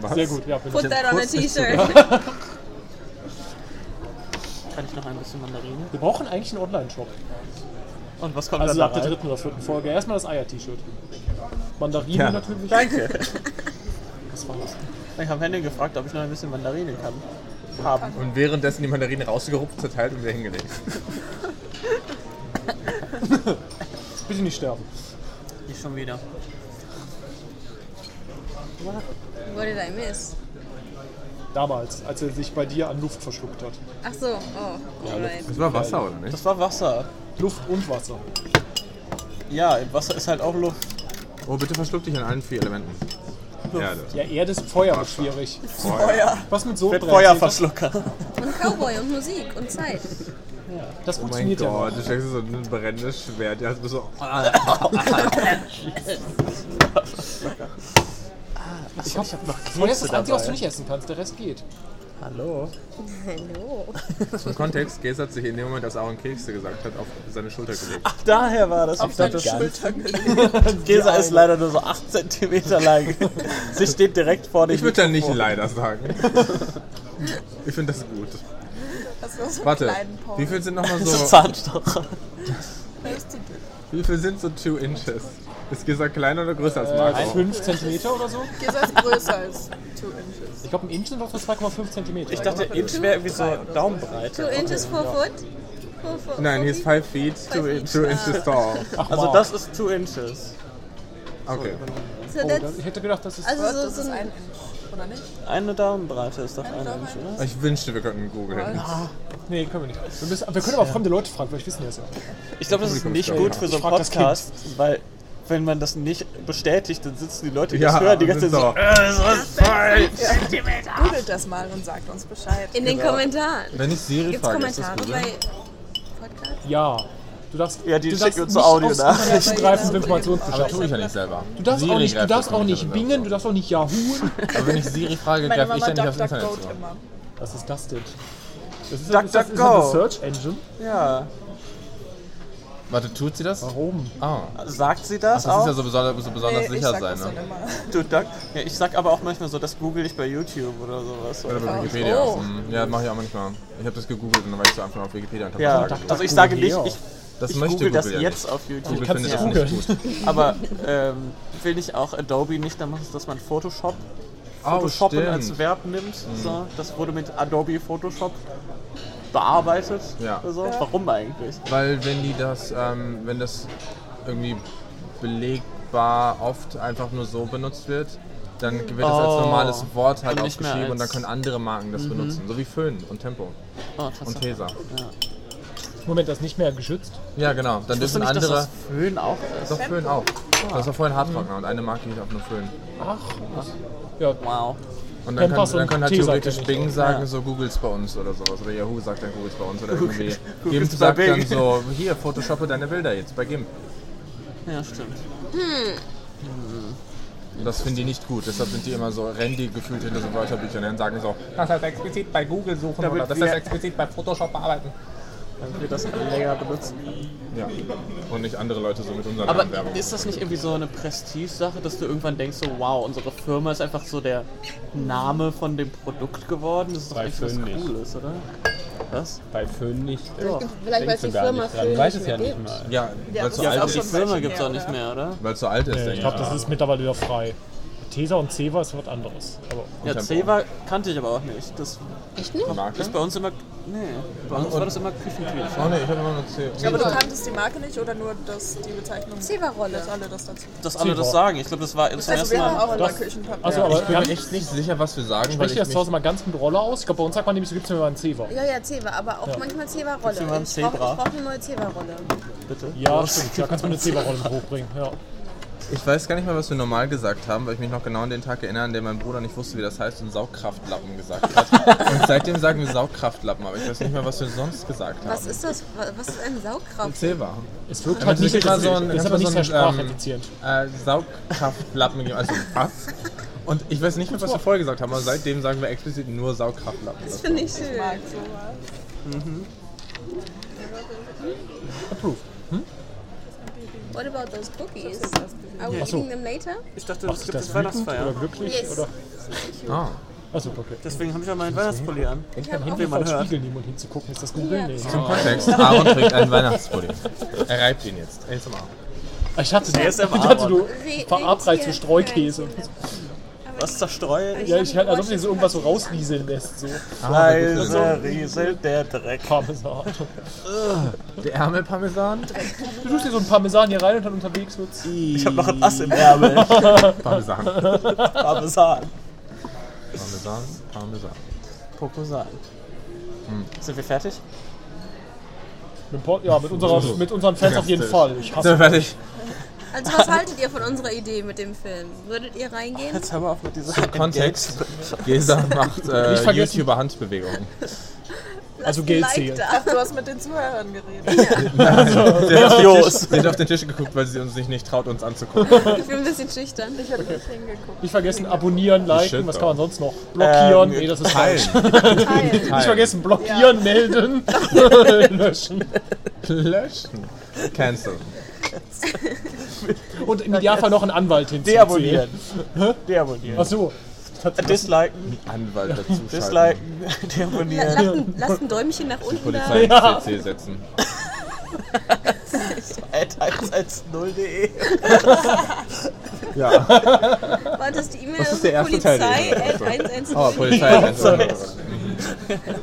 Was? Sehr gut, ja. Bin Put ich. that on a t-shirt. Ich noch ein bisschen Mandarine? Wir brauchen eigentlich einen Online-Shop. Und was kommt Also dann ab der dritten oder vierten Folge. Erstmal das Eier-T-Shirt. Mandarinen Ja. natürlich. Danke. Das war's. Ich habe Henning gefragt, ob ich noch ein bisschen Mandarine kann. Haben. Und währenddessen die Mandarine rausgerupft, zerteilt und wieder hingelegt. Bitte nicht sterben. Ich schon wieder. What did I miss? Damals, als er sich bei dir an Luft verschluckt hat. Ach so, oh, alright. Das war Wasser, oder nicht? Das war Wasser. Luft und Wasser. Ja, im Wasser ist halt auch Luft. Oh, bitte verschluck dich an allen vier Elementen. Erde. Ja, Erde ist Feuer wird schwierig. Feuer. Was mit so Mit Feuerverschlucker. Und Cowboy und Musik und Zeit. Das Oh mein funktioniert ja Gott, noch. du steckst so ein brennendes Schwert. Ja, du bist so. Ich hab, hab noch Feuer ist das Einzige, was du nicht essen kannst. Der Rest geht. Hallo. Hallo. Zum Kontext, Gaze hat sich in dem Moment, als Aaron Kekse gesagt hat, auf seine Schulter gelegt. Ach, daher war das. Auf Ich seine Schulter gelegt. Gesa ist leider nur so 8 cm lang. Sie steht direkt vor dem Ich würde da nicht leider sagen. Ich finde das gut. Das war so Warte, wie viel sind nochmal So. Zahnstocher. Wie viel sind so 2 Inches? Ist Gesa kleiner oder größer als Äh, Marco? 5 cm oder so? Gesa ist größer als 2 Inches. Ich glaube, ein Inch sind doch für 2,5 cm. Ich dachte, Inch wäre irgendwie so Two Daumenbreite. inches, four foot? Four foot Nein, four he is feet? 5 feet, 2 Five in, feet. two inches tall. Also das ist 2 Inches. Okay. So Oh, ich hätte gedacht, das ist. also Das so, ist so ein Inch, oder nicht? Eine Daumenbreite ist doch ein Inch, oder? Ich wünschte, wir könnten googeln. Nee, können wir nicht. Wir, müssen, wir können aber fremde Leute fragen, vielleicht wissen die das ja. Ich glaube, das ist nicht gut für so einen Podcast, weil wenn man das nicht bestätigt, dann sitzen die Leute, die Ja, das hören, die ganze Zeit so, äh, das ist falsch. Googelt das mal und sagt uns Bescheid. in den Kommentaren. Wenn ich Siri Gibt's frage, ist das Kommentare bei Podcasts? Ja. Du darfst, Ja, die du schicken uns so nicht Audio-Nachrichten. aufs Internet greifen für Aber Informationsbeschaffung. Aber tue ich ja nicht selber. Du darfst Siri auch nicht, du darfst auch das nicht bingen, du darfst auch nicht yahooen. Aber wenn ich Siri frage, greife ich dann nicht aufs Internet zu. Was ist das denn? Das ist, Duck, ist das, duck, ist das eine go. Search Engine? Ja. Warte, tut sie das? Warum? Ah. Sagt sie das Das ist auch? ja so besonders, so besonders Nee, ich sicher sag sein, das ne? immer. Du, Duck. Ja, ich sag aber auch manchmal so, das google ich bei YouTube oder sowas. Oder bei Wikipedia. Oh. Hm, Ja, mache ich auch manchmal. Ich habe das gegoogelt und dann war ich so einfach auf Wikipedia und hab Ja, das also ich sage nicht, ich, Das ich möchte google das Google ja jetzt auf YouTube. Google findet das nicht gut. Aber ähm, will nicht auch Adobe nicht, dann dass man Photoshop Oh, Photoshoppen stimmt. als Verb nimmt. So, das wurde mit Adobe Photoshop bearbeitet. Ja. So. Warum eigentlich? Weil wenn die das, ähm, wenn das irgendwie belegbar oft einfach nur so benutzt wird, dann wird das als Oh. normales Wort halt Und aufgeschrieben und dann können andere Marken das benutzen. So wie Föhn und Tempo Oh, und. Tesa. Moment, das ist nicht mehr geschützt. Ja, genau. Dann dürfen nicht, dass andere. das Föhn auch ist. Doch, Föhn auch. Das war vorhin Hardtrockner und eine Marke hieß auch nur Föhn. Ach, ja, Wow. Und dann, Tempas kann, dann können halt theoretisch Bing sagen, Ja. so Googles bei uns oder sowas. Oder Yahoo sagt dann Googles bei uns. Oder irgendwie. GIMP bei sagt dann Bing. so, hier, photoshoppe deine Bilder jetzt bei GIMP. Ja, stimmt. Und das finden die nicht gut. Deshalb sind die immer so, rennen die gefühlt hinter so Wörterbüchern und sagen so, das heißt explizit bei Google suchen Damit oder das heißt explizit bei Photoshop bearbeiten. Dann wir das länger benutzen. Ja. Und nicht andere Leute so mit unseren Aber Werbung. ist das nicht irgendwie so eine Prestige-Sache, dass du irgendwann denkst, so wow, unsere Firma ist einfach so der Name von dem Produkt geworden? Das ist doch Bei eigentlich was nicht. Cooles, oder? Was? Bei Föhn nicht. Vielleicht weiß Denkst die du gar Firma. Föhn Ich weiß nicht es ja nicht mal. Ja, weil es so ist alt Die ist. ein Firma gibt es auch nicht mehr, oder? Weil es so alt ist, nee, denke ich glaube, das ist mittlerweile wieder frei. Tesa und Ceva ist was anderes. Aber Ja. Ceva kannte ich aber auch nicht. Das Echt nicht? Marke? ist bei uns immer. Nee, bei uns war das immer Küchentücher. Oh ne, ich habe immer nur C. Aber du kanntest die Marke nicht oder nur das, die Bezeichnung? Zewa-Rolle. Dass alle das dazu. Dass alle das Ceva. sagen. Ich glaube, das war Also ersten wir haben Mal. auch immer Das- Küchenpapier. Achso, aber Ich bin mir echt nicht sicher, was wir sagen, spreche ich das zu. Hause mal ganz mit Rolle aus? Ich glaube, bei uns sagt man nämlich, so gibt es mir mal einen Ceva. Ja, ja, Zewa, aber auch manchmal Zewa-Rolle. Gibt's mir mal ein Ich brauche brauch eine neue Zewa-Rolle. Bitte. Ja, stimmt. Ja, kannst du mir eine Ceva-Rolle hochbringen. Ja. Ich weiß gar nicht mehr, was wir normal gesagt haben, weil ich mich noch genau an den Tag erinnere, an dem mein Bruder nicht wusste, wie das heißt und Saugkraftlappen gesagt hat. und seitdem sagen wir Saugkraftlappen, aber ich weiß nicht mehr, was wir sonst gesagt haben. Was ist das? Wa- Was ist eine Saugkraft? Zebra. Es wirkt halt das nicht, ist immer das, so ein- das ist das aber nicht so ein, ähm. Äh, Saugkraftlappen also was? Und ich weiß nicht mehr, was wir vorher gesagt haben, aber seitdem sagen wir explizit nur Saugkraftlappen. Das finde ich schön. mag sowas. Approved. What about those cookies? Are we eating them later? Ich dachte, Ach, ist gibt das das Weihnachtsfeier. oder glücklich? Yes. Oder? Ah. Achso, okay. Deswegen habe ich ja meinen Weihnachtspulli an. Ich habe Wie Handy man vor hört. Spiegel nehmen und hinzugucken. Ist das Google? Nee. Zum Kontext, Aaron trägt einen Weihnachtspulli. Er reibt ihn jetzt. ASMR. Ich hatte, ich hatte du Re- verabreicht so reduziert. Streukäse. Was zerstreue ich? Ja, ich halt, als ob sie so irgendwas so rausrieseln lässt. So Leise rieselt der Dreck. Parmesan. Der Ärmelparmesan? Du tust dir so ein Parmesan hier rein und dann unterwegs wird's. Ich habe noch ein Ass im Ärmel. Parmesan. Parmesan. Parmesan, Parmesan. Pokosan. Sind wir fertig? Mit, ja, mit, unserer, mit unseren Fans auf jeden Fall. Ich Sind wir hasse fertig? Also was haltet ihr von unserer Idee mit dem Film? Würdet ihr reingehen? Jetzt hör mal auf mit dieser Zum Kontext. Gesa macht äh. YouTuber-Handbewegungen. Also zählen. da. Ach, du hast mit den Zuhörern geredet. Sie hat, auf den Jos. Tisch, sie hat auf den Tisch geguckt, weil sie uns nicht, nicht traut, uns anzugucken. Ich bin ein bisschen schüchtern. Ich habe nicht hingegukt. Nicht vergessen, abonnieren, liken, Shit, was kann man sonst noch? Blockieren, Ähm, nee, das ist falsch. Teilen. Nicht vergessen, blockieren, melden, löschen. Löschen. Cancel. Und im Idealfall noch einen Anwalt hinzuziehen. Deabonnieren. Deabonnieren. Achso. Disliken. Anwalt dazu schalten. Disliken. Deabonnieren. Lasst ein, lasst ein Däumchen nach unten da. Polizei ins CC setzen. At 110.de. Ja. War das die E-Mail? Was ist der erste Teil Polizei at 110. Oh, Polizei.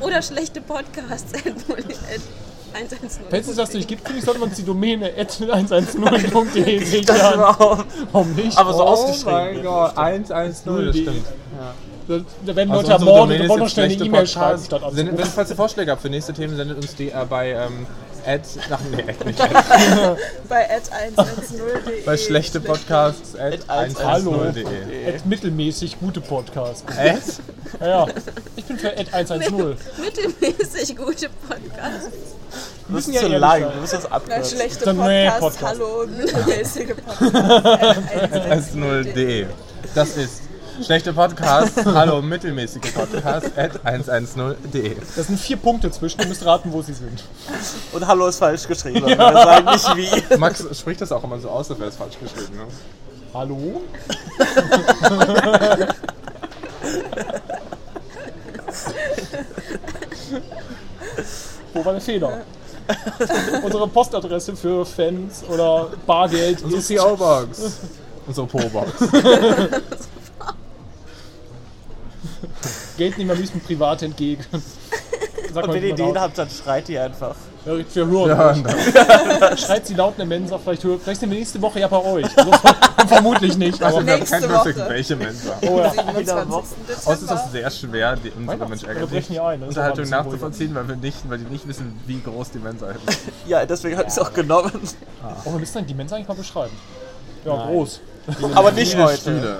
Oder schlechte Podcasts 110. Wenn es das nicht gibt, finde ich, sollte man die Domäne 110.de sichern. Warum nicht? Aber so oh ausgeschrieben. mein Gott, 110, das stimmt. Da, da werden Also Leute ermordet und ist wollen noch schnell eine E-Mail schreiben, statt wenn falls ihr Vorschläge habt für nächste Themen, sendet uns die äh, bei ähm, at, ach nee, at nicht, Bei at 110.de. bei schlechte Podcasts at At 110.de. Ad mittelmäßig gute Podcast. At? Ja, ja. Ich bin für Ad 110. Mittelmäßig gute Podcasts. Du bist ja zu lang. sein. Du musst das abkürzen. schlechte Dann nee, Podcast, Podcast. hallo, mittelmäßige Podcast. 110.de. Das ist schlechte Podcasts, hallo, mittelmäßige Podcasts at 110.de. Das sind vier Punkte zwischen, ihr müsst raten, wo sie sind. Und Hallo ist falsch geschrieben. aber Wir sagen nicht wie. Max spricht das auch immer so aus, als wäre es falsch geschrieben. Ne? Hallo? Wo war der Fehler? Unsere Postadresse für Fans oder Bargeld Unsere CO-Box. Unsere Po-Box. Geld nehmen wir am liebsten privat entgegen. Sag Und wenn ihr laut. habt, dann schreit die einfach. Ja, wir hören Ja, Schreit sie laut in der Mensa, vielleicht, vielleicht sind wir nächste Woche ja bei euch. Also, vermutlich nicht. Aber Also, wir haben Nächste Überblick, Woche. welche Mensa. oh, ja. 27. Außerdem ist es sehr schwer, die, unsere Mensch wir ein, aber ein Unterhaltung nachzuvollziehen, weil wir nicht, weil die nicht wissen, wie groß die Mensa ist. Ja, deswegen habe ich es auch genommen. Oh, wir müssen dann die Mensa eigentlich mal beschreiben. Ja, groß. Aber nicht heute. Stühle.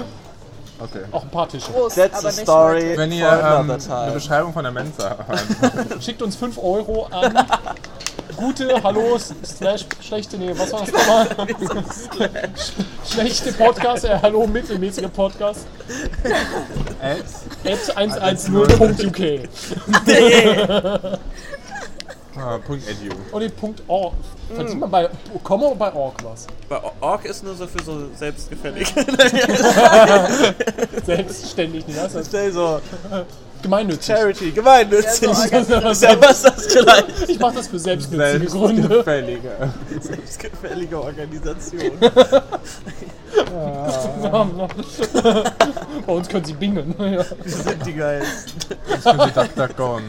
Okay. Auch ein paar Tische. Groß, That's aber a story. Wenn ihr ähm, eine. Beschreibung von der Mensa habt, Schickt uns 5 Euro an. Gute, hallo, slash, schlechte, nee, was war das nochmal? Sch- schlechte Podcast, äh, hallo, mittelmäßige Podcast. At 110.uk. ah, Punkt edu. Und den Punkt org. Verdient man bei Komma oder bei org was? Bei Ork ist nur so für so selbstgefällig. Selbstständig, nicht? Das ist Stell so gemeinnützig. Charity, gemeinnützig. Ja, so organisiert. Ja, was ist das gleich? Ich mach das für selbstnützige Gründe. Selbstgefällige. Selbstgefällige Organisation. Bei uns können sie bingen. Ja. Die sind die geilsten. Das können Sie DuckDuckGo.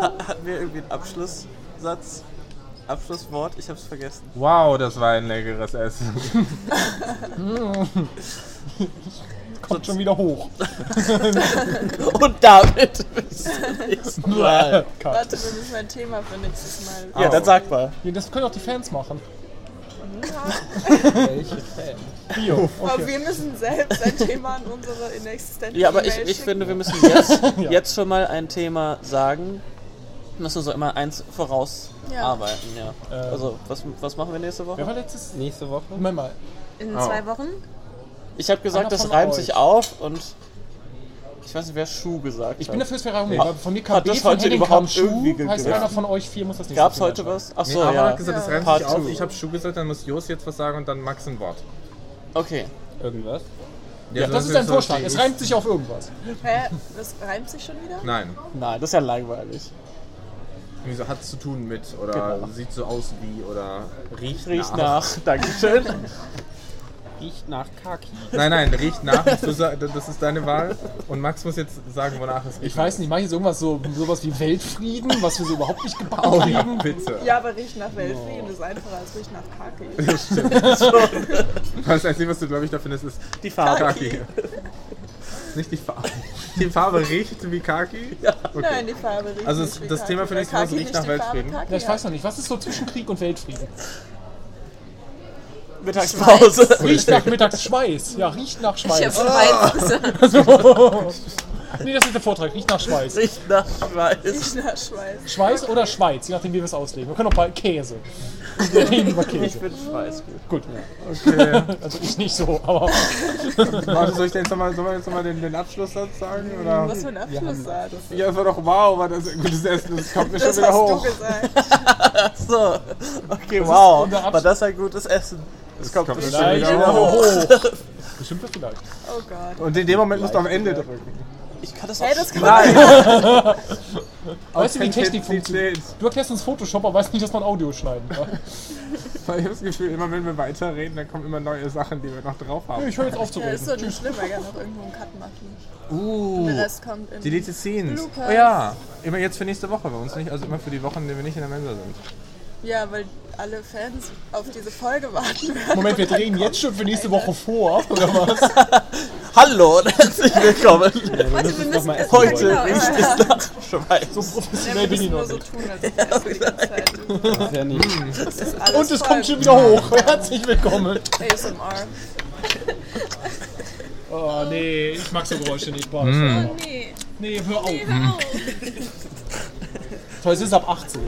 Hatten wir irgendwie einen Abschlusssatz? Abschlusswort? Ich hab's vergessen. Wow, das war ein leckeres Essen. Kommt schon wieder hoch. Und damit bis zum nächsten Mal. Warte, wir müssen ein Thema für nächstes Mal. Ja, dann sag mal. Ja, das können auch die Fans machen. Bio. Aber wir müssen selbst ein Thema an unsere inexistente Ja, aber ich, ich finde, wir müssen jetzt, jetzt schon mal ein Thema sagen. Müssen wir so immer eins vorausarbeiten, ja. Ähm. Also, was, was machen wir nächste Wer Woche? war letztes? Nächste Woche? Moment mal. In Oh. zwei Wochen? Ich habe gesagt, Einer das von reimt euch. sich auf und ich weiß nicht, wer Schuh gesagt Ich hat. bin dafür, es wäre Raum. Ja. aber Von mir Hat das von heute Henning überhaupt kam irgendwie Schuh. Heißt gegriffen? einer von euch vier muss das nicht Gab's heute was? Ach Nee, so, aber ja. hat gesagt, das reimt Part sich auf. two. Ich habe Schuh gesagt, dann muss Jos jetzt was sagen und dann Max ein Wort. Okay. Irgendwas? Ja, Das ist ein Vorschlag. Es reimt sich auf irgendwas. Hä? Das reimt sich schon wieder? Nein. Nein, das ist ja langweilig. Wieso hat es zu tun mit oder Genau. sieht so aus wie oder riecht, Riecht nach. nach. Dankeschön. Riecht nach Kaki. Nein, nein, riecht nach. Das ist deine Wahl. Und Max muss jetzt sagen, wonach es riecht. Ich weiß nicht, mache ich jetzt irgendwas so sowas wie Weltfrieden, was wir so überhaupt nicht gebacken Oh ja, kriegen? bitte. Ja, aber riecht nach Weltfrieden ist einfacher als riecht nach Kaki. Das Einzige, was du, glaube ich, da findest, ist Die Farbe. Kaki. Nicht die Farbe. Die Farbe riecht wie Kaki? Ja. Okay. Nein, die Farbe riecht Also das Kaki, Thema für nächste Woche riecht nach Weltfrieden. Kaki Ja, ich weiß noch nicht, was ist so zwischen Krieg und Weltfrieden? Mittagspause. Riecht nach Mittagsschweiß. Ja, riecht nach Ich habe Schweiß. Nee, das ist der Vortrag. Riecht nach Schweiß. Riecht nach Schweiß. Riecht nach Schweiß. Schweiß oder Schweiz, je nachdem, wie wir es auslegen. Wir können auch bei Käse. Wir reden über Ich Käse. finde Schweiß gut. Gut. Okay. Also ich nicht so, aber Warte, soll ich denn jetzt nochmal soll ich jetzt noch mal den, den Abschlusssatz sagen? Oder? Was für ein Abschlusssatz. Ja, das war doch wow, war das ein gutes Essen. Das kommt mir Das schon wieder hast du hoch. gesagt. Ach so. Okay, wow. unser Abs- War das ein gutes Essen? Das kommt kommt bestimmt schon wieder wieder hoch. hoch. hoch. Bestimmt das vielleicht. Oh Gott. Und in dem Moment musst du am Ende drücken. Ich kann das auch Hey, das kann Nein! Weißt du, wie Technik funktioniert? Du erklärst uns Photoshop, aber weißt nicht, dass man Audio schneiden kann. Weil ich habe das Gefühl, immer wenn wir weiterreden, dann kommen immer neue Sachen, die wir noch drauf haben. Ich höre jetzt auf zu Ja, ist reden. doch nicht schlimm, weil wir noch irgendwo einen Cut machen. Uh, Der Rest kommt in. Deleted Scenes. Oh ja, immer jetzt für nächste Woche bei uns nicht, also immer für die Wochen, in denen wir nicht in der Mensa sind. Ja, weil alle Fans auf diese Folge warten werden. Moment, wir drehen jetzt schon für nächste. Woche vor, oder was? Hallo und herzlich willkommen. Warte, wir müssen mal erst Heute genau, ja, es ja. nach Schweiß. So Ja, professionell bin ich noch so nicht. tun, ist ja nicht. Ist alles Und es voll. kommt schon wieder hoch. Herzlich willkommen. ASMR. Oh nee, ich mag so Geräusche nicht. Boah, Mm. Nee, Nee, hör auf. hör auf. Toll, es ist ab 18.